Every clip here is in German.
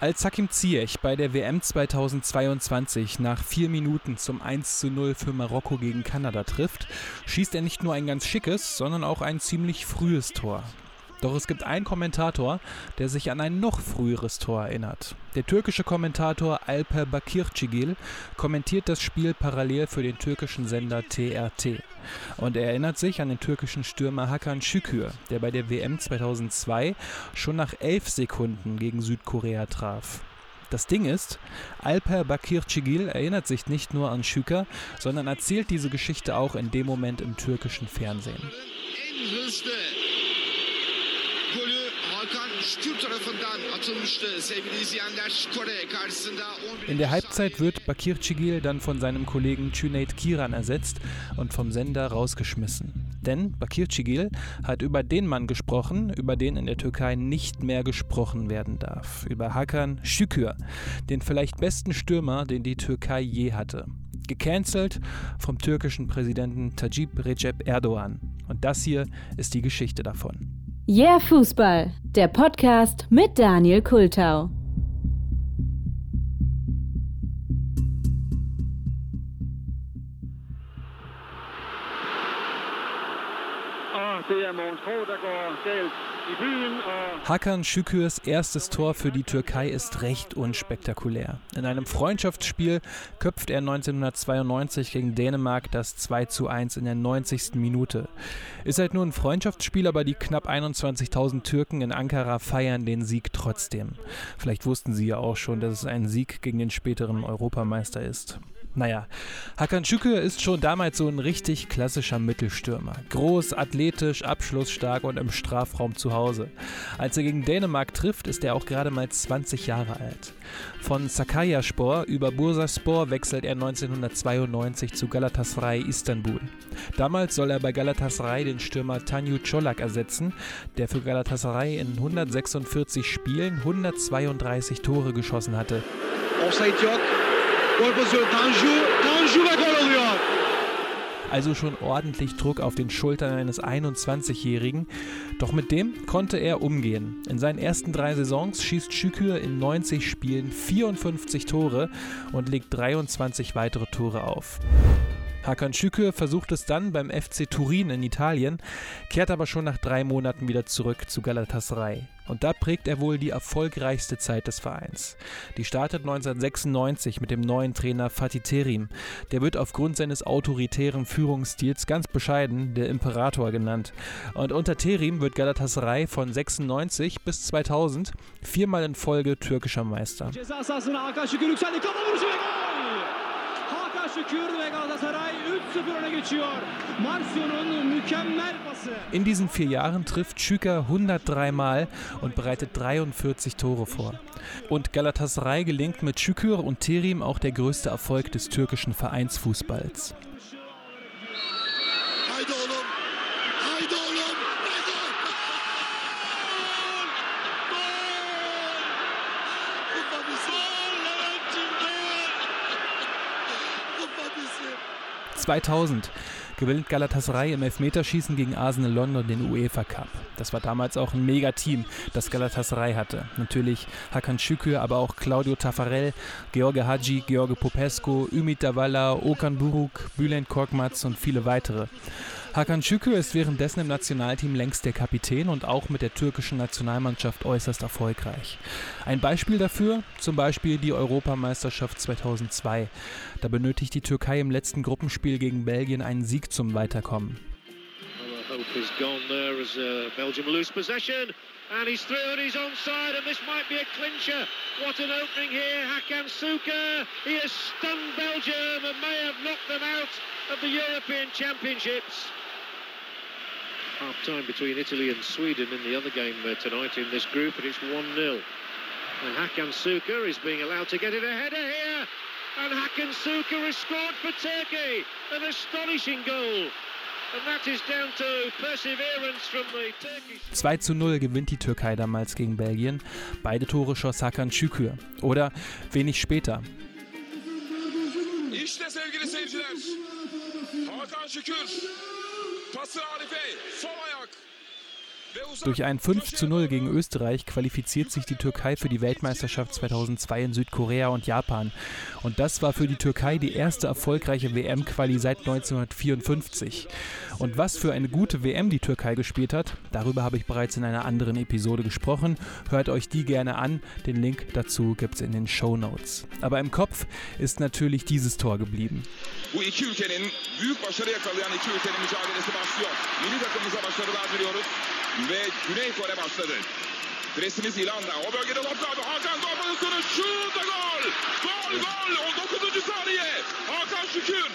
Als Hakim Ziyech bei der WM 2022 nach vier Minuten zum 1 zu 0 für Marokko gegen Kanada trifft, schießt er nicht nur ein ganz schickes, sondern auch ein ziemlich frühes Tor. Doch es gibt einen Kommentator, der sich an ein noch früheres Tor erinnert. Der türkische Kommentator Alper Bakircigil kommentiert das Spiel parallel für den türkischen Sender TRT. Und er erinnert sich an den türkischen Stürmer Hakan Şükür, der bei der WM 2002 schon nach elf Sekunden gegen Südkorea traf. Das Ding ist, Alper Bakircigil erinnert sich nicht nur an Şükür, sondern erzählt diese Geschichte auch in dem Moment im türkischen Fernsehen. Der Halbzeit wird Bakir Cigil dann von seinem Kollegen Cüneyt Kiran ersetzt und vom Sender rausgeschmissen. Denn Bakir Cigil hat über den Mann gesprochen, über den in der Türkei nicht mehr gesprochen werden darf. Über Hakan Şükür, den vielleicht besten Stürmer, den die Türkei je hatte. Gecancelt vom türkischen Präsidenten Tajib Recep Erdogan. Und das hier ist die Geschichte davon. Yeah Fußball, der Podcast mit Daniel Kultau. Hakan Şükürs erstes Tor für die Türkei ist recht unspektakulär. In einem Freundschaftsspiel köpft er 1992 gegen Dänemark das 2 zu 1 in der 90. Minute. Ist halt nur ein Freundschaftsspiel, aber die knapp 21.000 Türken in Ankara feiern den Sieg trotzdem. Vielleicht wussten sie ja auch schon, dass es ein Sieg gegen den späteren Europameister ist. Naja, Hakan Şükür ist schon damals so ein richtig klassischer Mittelstürmer. Groß, athletisch, abschlussstark und im Strafraum zu Hause. Als er gegen Dänemark trifft, ist er auch gerade mal 20 Jahre alt. Von Sakaryaspor über Bursaspor wechselt er 1992 zu Galatasaray Istanbul. Damals soll er bei Galatasaray den Stürmer Tanju Çolak ersetzen, der für Galatasaray in 146 Spielen 132 Tore geschossen hatte. Offside Also schon ordentlich Druck auf den Schultern eines 21-Jährigen. Doch mit dem konnte er umgehen. In seinen ersten drei Saisons schießt Schükür in 90 Spielen 54 Tore und legt 23 weitere Tore auf. Hakan Şükür versucht es dann beim FC Turin in Italien, kehrt aber schon nach drei Monaten wieder zurück zu Galatasaray. Und da prägt er wohl die erfolgreichste Zeit des Vereins. Die startet 1996 mit dem neuen Trainer Fatih Terim. Der wird aufgrund seines autoritären Führungsstils ganz bescheiden der Imperator genannt. Und unter Terim wird Galatasaray von 96 bis 2000 viermal in Folge türkischer Meister. In diesen vier Jahren trifft Schüker 103 Mal und bereitet 43 Tore vor. Und Galatasaray gelingt mit Şükür und Terim auch der größte Erfolg des türkischen Vereinsfußballs. 2000 gewinnt Galatasaray im Elfmeterschießen gegen Arsenal London den UEFA Cup. Das war damals auch ein Mega-Team, das Galatasaray hatte. Natürlich Hakan Şükür, aber auch Claudio Taffarel, George Hadji, George Popescu, Ümit Davala, Okan Buruk, Bülent Korkmaz und viele weitere. Hakan Şükür ist währenddessen im Nationalteam längst der Kapitän und auch mit der türkischen Nationalmannschaft äußerst erfolgreich. Ein Beispiel dafür, zum Beispiel die Europameisterschaft 2002. Da benötigt die Türkei im letzten Gruppenspiel gegen Belgien einen Sieg zum Weiterkommen. And he's through and he's onside, and this might be a clincher. What an opening here, Hakan Suka. He has stunned Belgium and may have knocked them out of the European Championships. Half time between Italy and Sweden in the other game uh, tonight in this group, and it's 1 0. And Hakan Suka is being allowed to get it a header here. And Hakan Suka has scored for Turkey. An astonishing goal. 2 zu 0 gewinnt die Türkei damals gegen Belgien. Beide Tore schoss Hakan Şükür. Oder wenig später. İşte sevgili seyirciler. Hakan Şükür. Pası Arif'e. Sol ayak. Durch ein 5 zu 0 gegen Österreich qualifiziert sich die Türkei für die Weltmeisterschaft 2002 in Südkorea und Japan. Und das war für die Türkei die erste erfolgreiche WM-Quali seit 1954. Und was für eine gute WM die Türkei gespielt hat, darüber habe ich bereits in einer anderen Episode gesprochen. Hört euch die gerne an. Den Link dazu gibt es in den Show Notes. Aber im Kopf ist natürlich dieses Tor geblieben. Bu iki ve Güney Kore başladı. Presimiz İlan'da. O bölgede top kaldı. Hakan gol pozisyonu. Şut ve gol. Gol gol. 19. saniye. Hakan Şükür.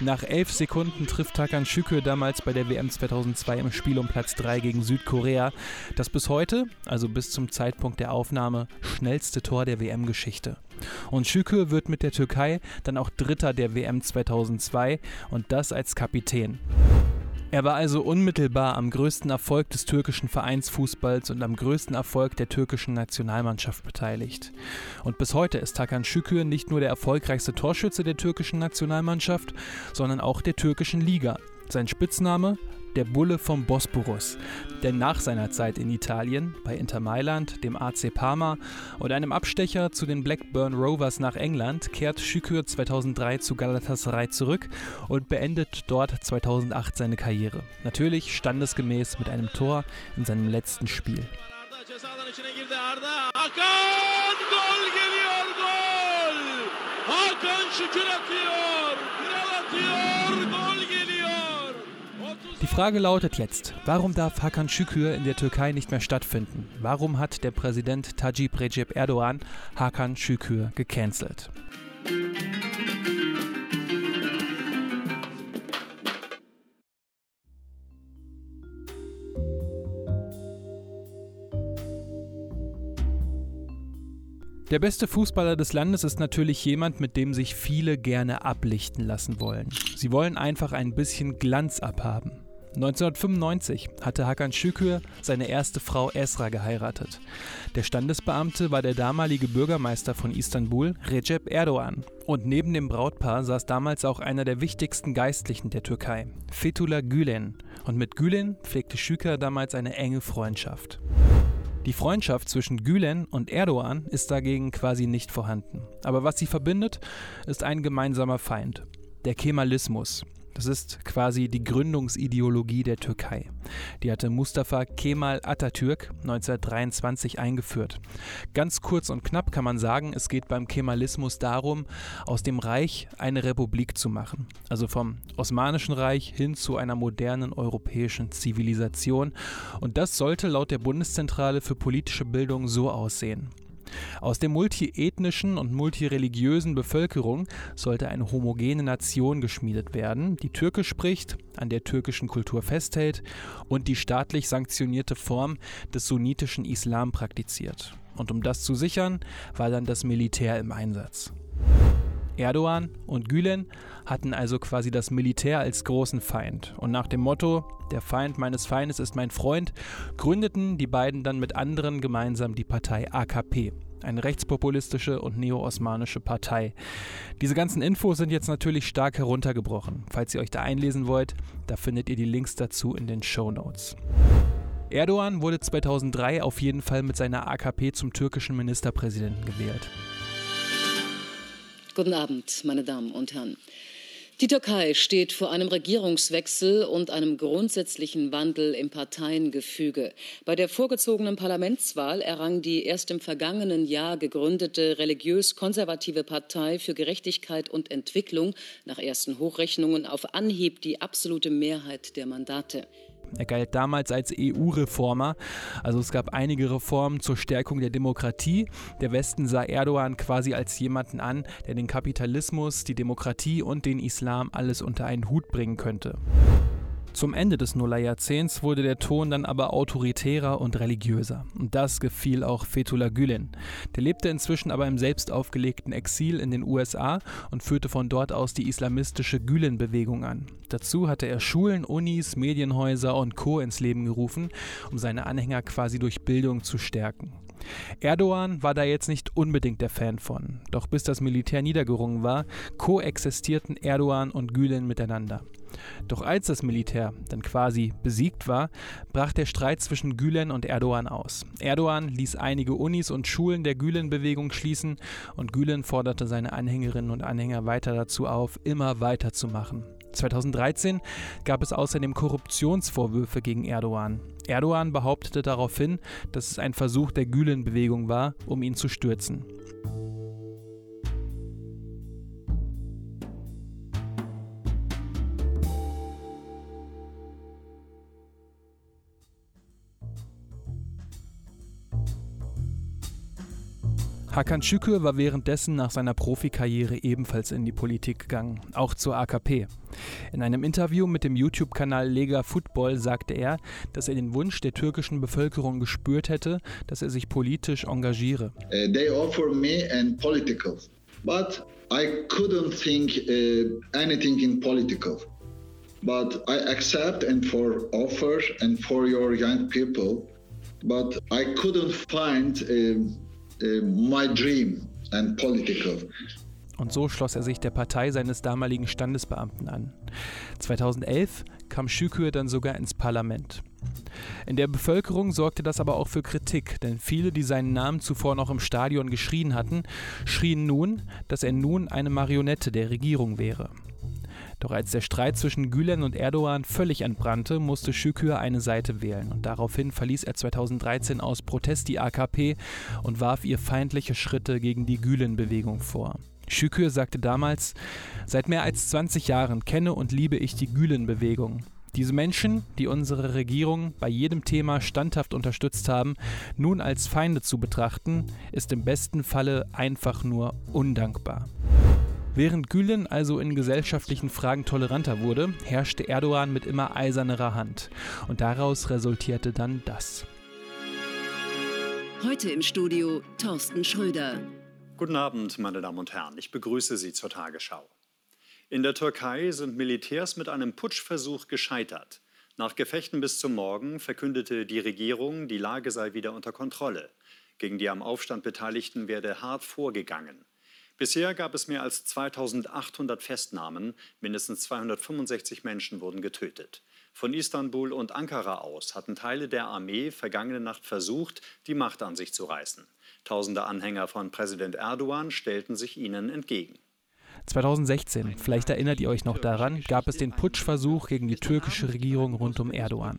Nach elf Sekunden trifft Takan Şükür damals bei der WM 2002 im Spiel um Platz 3 gegen Südkorea. Das bis heute, also bis zum Zeitpunkt der Aufnahme, schnellste Tor der WM-Geschichte. Und Şükür wird mit der Türkei dann auch Dritter der WM 2002 und das als Kapitän. Er war also unmittelbar am größten Erfolg des türkischen Vereinsfußballs und am größten Erfolg der türkischen Nationalmannschaft beteiligt. Und bis heute ist Hakan Şükür nicht nur der erfolgreichste Torschütze der türkischen Nationalmannschaft, sondern auch der türkischen Liga. Sein Spitzname der Bulle vom Bosporus. Denn nach seiner Zeit in Italien, bei Inter Mailand, dem AC Parma und einem Abstecher zu den Blackburn Rovers nach England, kehrt Şükür 2003 zu Galatasaray zurück und beendet dort 2008 seine Karriere. Natürlich standesgemäß mit einem Tor in seinem letzten Spiel. Hakan Şükür atıyor. Kral atıyor. Frage lautet jetzt, warum darf Hakan Şükür in der Türkei nicht mehr stattfinden? Warum hat der Präsident Tajip Recep Erdogan Hakan Şükür gecancelt? Der beste Fußballer des Landes ist natürlich jemand, mit dem sich viele gerne ablichten lassen wollen. Sie wollen einfach ein bisschen Glanz abhaben. 1995 hatte Hakan Şükür seine erste Frau Esra geheiratet. Der Standesbeamte war der damalige Bürgermeister von Istanbul, Recep Erdogan. Und neben dem Brautpaar saß damals auch einer der wichtigsten Geistlichen der Türkei, Fethullah Gülen. Und mit Gülen pflegte Şükür damals eine enge Freundschaft. Die Freundschaft zwischen Gülen und Erdogan ist dagegen quasi nicht vorhanden. Aber was sie verbindet, ist ein gemeinsamer Feind, der Kemalismus. Das ist quasi die Gründungsideologie der Türkei. Die hatte Mustafa Kemal Atatürk 1923 eingeführt. Ganz kurz und knapp kann man sagen, es geht beim Kemalismus darum, aus dem Reich eine Republik zu machen. Also vom Osmanischen Reich hin zu einer modernen europäischen Zivilisation. Und das sollte laut der Bundeszentrale für politische Bildung so aussehen. Aus der multiethnischen und multireligiösen Bevölkerung sollte eine homogene Nation geschmiedet werden, die Türkisch spricht, an der türkischen Kultur festhält und die staatlich sanktionierte Form des sunnitischen Islam praktiziert. Und um das zu sichern, war dann das Militär im Einsatz. Erdogan und Gülen hatten also quasi das Militär als großen Feind. Und nach dem Motto, der Feind meines Feindes ist mein Freund, gründeten die beiden dann mit anderen gemeinsam die Partei AKP. Eine rechtspopulistische und neo-osmanische Partei. Diese ganzen Infos sind jetzt natürlich stark heruntergebrochen. Falls ihr euch da einlesen wollt, da findet ihr die Links dazu in den Show Notes. Erdogan wurde 2003 auf jeden Fall mit seiner AKP zum türkischen Ministerpräsidenten gewählt. Guten Abend, meine Damen und Herren. Die Türkei steht vor einem Regierungswechsel und einem grundsätzlichen Wandel im Parteiengefüge. Bei der vorgezogenen Parlamentswahl errang die erst im vergangenen Jahr gegründete religiös-konservative Partei für Gerechtigkeit und Entwicklung nach ersten Hochrechnungen auf Anhieb die absolute Mehrheit der Mandate. Er galt damals als EU-Reformer. Also es gab einige Reformen zur Stärkung der Demokratie. Der Westen sah Erdogan quasi als jemanden an, der den Kapitalismus, die Demokratie und den Islam alles unter einen Hut bringen könnte. Zum Ende des Nullerjahrzehnts wurde der Ton dann aber autoritärer und religiöser. Und das gefiel auch Fethullah Gülen. Der lebte inzwischen aber im selbst aufgelegten Exil in den USA und führte von dort aus die islamistische Gülen-Bewegung an. Dazu hatte er Schulen, Unis, Medienhäuser und Co. ins Leben gerufen, um seine Anhänger quasi durch Bildung zu stärken. Erdogan war da jetzt nicht unbedingt der Fan von. Doch bis das Militär niedergerungen war, koexistierten Erdogan und Gülen miteinander. Doch als das Militär dann quasi besiegt war, brach der Streit zwischen Gülen und Erdogan aus. Erdogan ließ einige Unis und Schulen der Gülen-Bewegung schließen und Gülen forderte seine Anhängerinnen und Anhänger weiter dazu auf, immer weiterzumachen. 2013 gab es außerdem Korruptionsvorwürfe gegen Erdogan. Erdogan behauptete daraufhin, dass es ein Versuch der Gülen-Bewegung war, um ihn zu stürzen. Hakan Şükür war währenddessen nach seiner Profikarriere ebenfalls in die Politik gegangen, auch zur AKP. In einem Interview mit dem YouTube-Kanal Lega Football sagte er, dass er den Wunsch der türkischen Bevölkerung gespürt hätte, dass er sich politisch engagiere. Uh, they offer me and political, but I couldn't think uh, anything in political. But I accept and for offers and for your young people, but I couldn't find. Uh, my dream and political. Und so schloss er sich der Partei seines damaligen Standesbeamten an. 2011 kam Şükür dann sogar ins Parlament. In der Bevölkerung sorgte das aber auch für Kritik, denn viele, die seinen Namen zuvor noch im Stadion geschrien hatten, schrien nun, dass er nun eine Marionette der Regierung wäre. Doch als der Streit zwischen Gülen und Erdogan völlig entbrannte, musste Şükür eine Seite wählen und daraufhin verließ er 2013 aus Protest die AKP und warf ihr feindliche Schritte gegen die Gülen-Bewegung vor. Şükür sagte damals, seit mehr als 20 Jahren kenne und liebe ich die Gülen-Bewegung. Diese Menschen, die unsere Regierung bei jedem Thema standhaft unterstützt haben, nun als Feinde zu betrachten, ist im besten Falle einfach nur undankbar. Während Gülen also in gesellschaftlichen Fragen toleranter wurde, herrschte Erdogan mit immer eisernerer Hand. Und daraus resultierte dann das. Heute im Studio Thorsten Schröder. Guten Abend, meine Damen und Herren. Ich begrüße Sie zur Tagesschau. In der Türkei sind Militärs mit einem Putschversuch gescheitert. Nach Gefechten bis zum Morgen verkündete die Regierung, die Lage sei wieder unter Kontrolle. Gegen die am Aufstand Beteiligten werde hart vorgegangen. Bisher gab es mehr als 2800 Festnahmen, mindestens 265 Menschen wurden getötet. Von Istanbul und Ankara aus hatten Teile der Armee vergangene Nacht versucht, die Macht an sich zu reißen. Tausende Anhänger von Präsident Erdogan stellten sich ihnen entgegen. 2016, vielleicht erinnert ihr euch noch daran, gab es den Putschversuch gegen die türkische Regierung rund um Erdogan.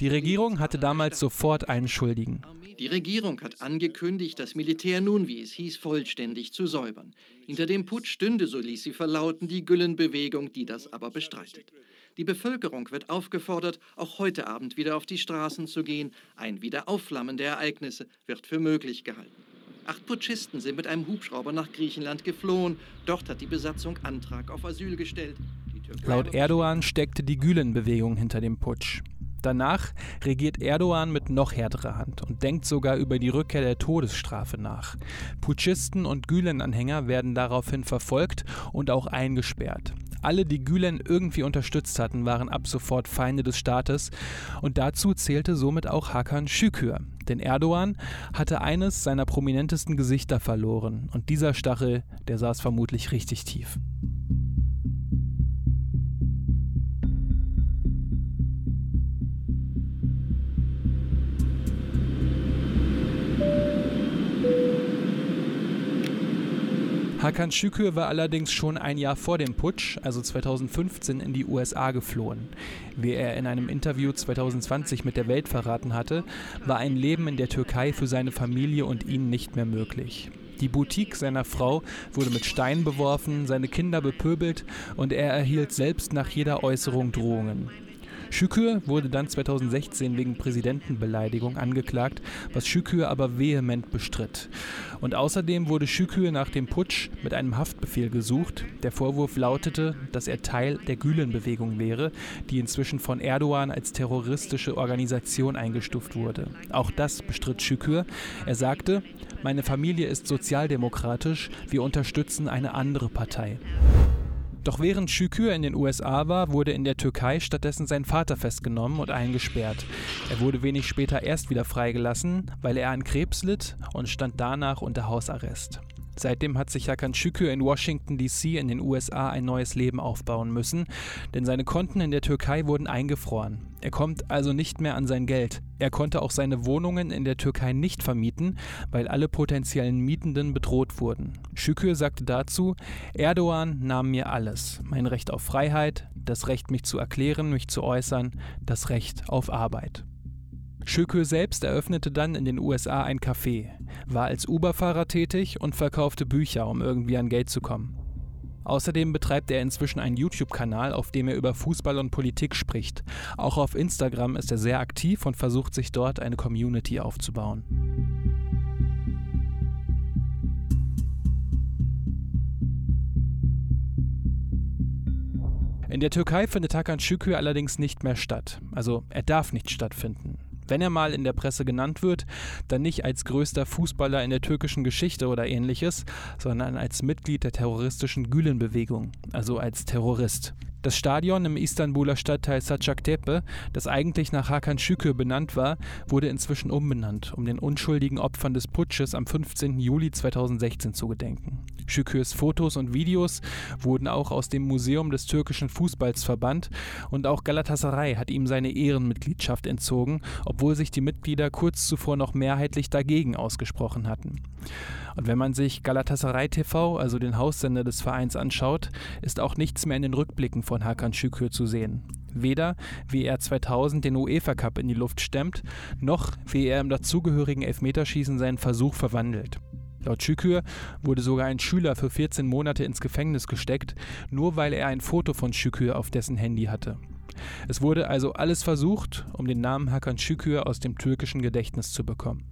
Die Regierung hatte damals sofort einen Schuldigen. Die Regierung hat angekündigt, das Militär nun, wie es hieß, vollständig zu säubern. Hinter dem Putsch stünde, so ließ sie verlauten, die Gülen-Bewegung, die das aber bestreitet. Die Bevölkerung wird aufgefordert, auch heute Abend wieder auf die Straßen zu gehen. Ein Wiederaufflammen der Ereignisse wird für möglich gehalten. Acht Putschisten sind mit einem Hubschrauber nach Griechenland geflohen. Dort hat die Besatzung Antrag auf Asyl gestellt. Laut Erdogan steckte die Gülen-Bewegung hinter dem Putsch. Danach regiert Erdogan mit noch härterer Hand und denkt sogar über die Rückkehr der Todesstrafe nach. Putschisten und Gülen-Anhänger werden daraufhin verfolgt und auch eingesperrt. Alle, die Gülen irgendwie unterstützt hatten, waren ab sofort Feinde des Staates und dazu zählte somit auch Hakan Şükür. Denn Erdogan hatte eines seiner prominentesten Gesichter verloren und dieser Stachel, der saß vermutlich richtig tief. Hakan Şükür war allerdings schon ein Jahr vor dem Putsch, also 2015, in die USA geflohen. Wie er in einem Interview 2020 mit der Welt verraten hatte, war ein Leben in der Türkei für seine Familie und ihn nicht mehr möglich. Die Boutique seiner Frau wurde mit Steinen beworfen, seine Kinder bepöbelt und er erhielt selbst nach jeder Äußerung Drohungen. Şükür wurde dann 2016 wegen Präsidentenbeleidigung angeklagt, was Şükür aber vehement bestritt. Und außerdem wurde Şükür nach dem Putsch mit einem Haftbefehl gesucht. Der Vorwurf lautete, dass er Teil der Gülen-Bewegung wäre, die inzwischen von Erdogan als terroristische Organisation eingestuft wurde. Auch das bestritt Şükür. Er sagte, meine Familie ist sozialdemokratisch, wir unterstützen eine andere Partei. Doch während Şükür in den USA war, wurde in der Türkei stattdessen sein Vater festgenommen und eingesperrt. Er wurde wenig später erst wieder freigelassen, weil er an Krebs litt und stand danach unter Hausarrest. Seitdem hat sich Hakan Şükür in Washington DC in den USA ein neues Leben aufbauen müssen, denn seine Konten in der Türkei wurden eingefroren. Er kommt also nicht mehr an sein Geld. Er konnte auch seine Wohnungen in der Türkei nicht vermieten, weil alle potenziellen Mietenden bedroht wurden. Şükür sagte dazu, Erdogan nahm mir alles. Mein Recht auf Freiheit, das Recht mich zu erklären, mich zu äußern, das Recht auf Arbeit. Schökö selbst eröffnete dann in den USA ein Café, war als Uber-Fahrer tätig und verkaufte Bücher, um irgendwie an Geld zu kommen. Außerdem betreibt er inzwischen einen YouTube-Kanal, auf dem er über Fußball und Politik spricht. Auch auf Instagram ist er sehr aktiv und versucht sich dort eine Community aufzubauen. In der Türkei findet Hakan Şükür allerdings nicht mehr statt. Also er darf nicht stattfinden wenn er mal in der Presse genannt wird, dann nicht als größter Fußballer in der türkischen Geschichte oder ähnliches, sondern als Mitglied der terroristischen Gülen-Bewegung, also als Terrorist. Das Stadion im Istanbuler Stadtteil Saçaktepe, das eigentlich nach Hakan Şükür benannt war, wurde inzwischen umbenannt, um den unschuldigen Opfern des Putsches am 15. Juli 2016 zu gedenken. Şükürs Fotos und Videos wurden auch aus dem Museum des türkischen Fußballs verbannt und auch Galatasaray hat ihm seine Ehrenmitgliedschaft entzogen, obwohl sich die Mitglieder kurz zuvor noch mehrheitlich dagegen ausgesprochen hatten. Und wenn man sich Galatasaray TV, also den Haussender des Vereins, anschaut, ist auch nichts mehr in den Rückblicken von Hakan Şükür zu sehen. Weder wie er 2000 den UEFA Cup in die Luft stemmt, noch wie er im dazugehörigen Elfmeterschießen seinen Versuch verwandelt. Laut Şükür wurde sogar ein Schüler für 14 Monate ins Gefängnis gesteckt, nur weil er ein Foto von Şükür auf dessen Handy hatte. Es wurde also alles versucht, um den Namen Hakan Şükür aus dem türkischen Gedächtnis zu bekommen.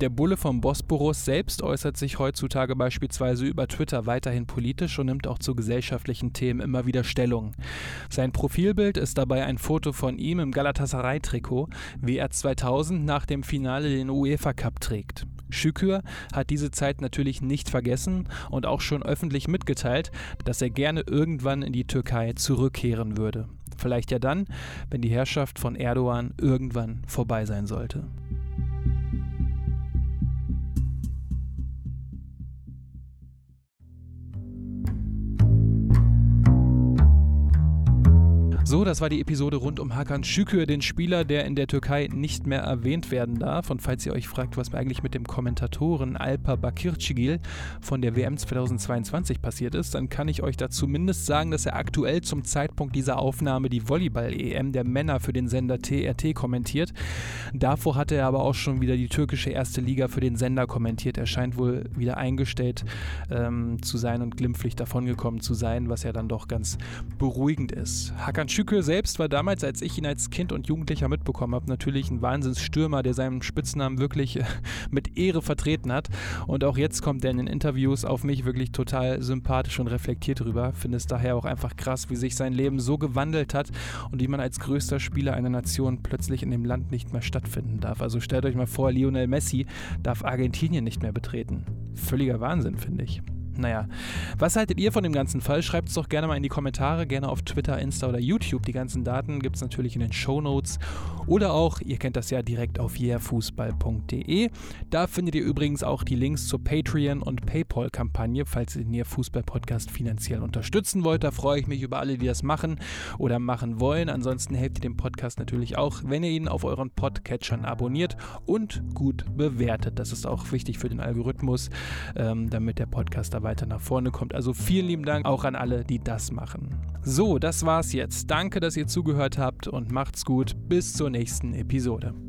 Der Bulle vom Bosporus selbst äußert sich heutzutage beispielsweise über Twitter weiterhin politisch und nimmt auch zu gesellschaftlichen Themen immer wieder Stellung. Sein Profilbild ist dabei ein Foto von ihm im Galatasaray-Trikot, wie er 2000 nach dem Finale den UEFA Cup trägt. Şükür hat diese Zeit natürlich nicht vergessen und auch schon öffentlich mitgeteilt, dass er gerne irgendwann in die Türkei zurückkehren würde. Vielleicht ja dann, wenn die Herrschaft von Erdogan irgendwann vorbei sein sollte. So, das war die Episode rund um Hakan Şükür, den Spieler, der in der Türkei nicht mehr erwähnt werden darf. Und falls ihr euch fragt, was eigentlich mit dem Kommentatoren Alpa Bakircigil von der WM 2022 passiert ist, dann kann ich euch da zumindest sagen, dass er aktuell zum Zeitpunkt dieser Aufnahme die Volleyball-EM der Männer für den Sender TRT kommentiert. Davor hatte er aber auch schon wieder die türkische erste Liga für den Sender kommentiert. Er scheint wohl wieder eingestellt ähm, zu sein und glimpflich davongekommen zu sein, was ja dann doch ganz beruhigend ist. Hakan Schükür selbst war damals, als ich ihn als Kind und Jugendlicher mitbekommen habe, natürlich ein Wahnsinnsstürmer, der seinen Spitznamen wirklich mit Ehre vertreten hat. Und auch jetzt kommt er in den Interviews auf mich wirklich total sympathisch und reflektiert rüber. Finde es daher auch einfach krass, wie sich sein Leben so gewandelt hat und wie man als größter Spieler einer Nation plötzlich in dem Land nicht mehr stattfinden darf. Also stellt euch mal vor, Lionel Messi darf Argentinien nicht mehr betreten. Völliger Wahnsinn, finde ich. Naja, was haltet ihr von dem ganzen Fall? Schreibt es doch gerne mal in die Kommentare, gerne auf Twitter, Insta oder YouTube. Die ganzen Daten gibt es natürlich in den Show Notes oder auch, ihr kennt das ja direkt auf yeahfußball.de. Da findet ihr übrigens auch die Links zur Patreon- und Paypal-Kampagne, falls ihr den Yeah Fußball-Podcast finanziell unterstützen wollt. Da freue ich mich über alle, die das machen oder machen wollen. Ansonsten helft ihr dem Podcast natürlich auch, wenn ihr ihn auf euren Podcatchern abonniert und gut bewertet. Das ist auch wichtig für den Algorithmus, ähm, damit der Podcast dabei weiter nach vorne kommt. Also vielen lieben Dank auch an alle, die das machen. So, das war's jetzt. Danke, dass ihr zugehört habt und macht's gut. Bis zur nächsten Episode.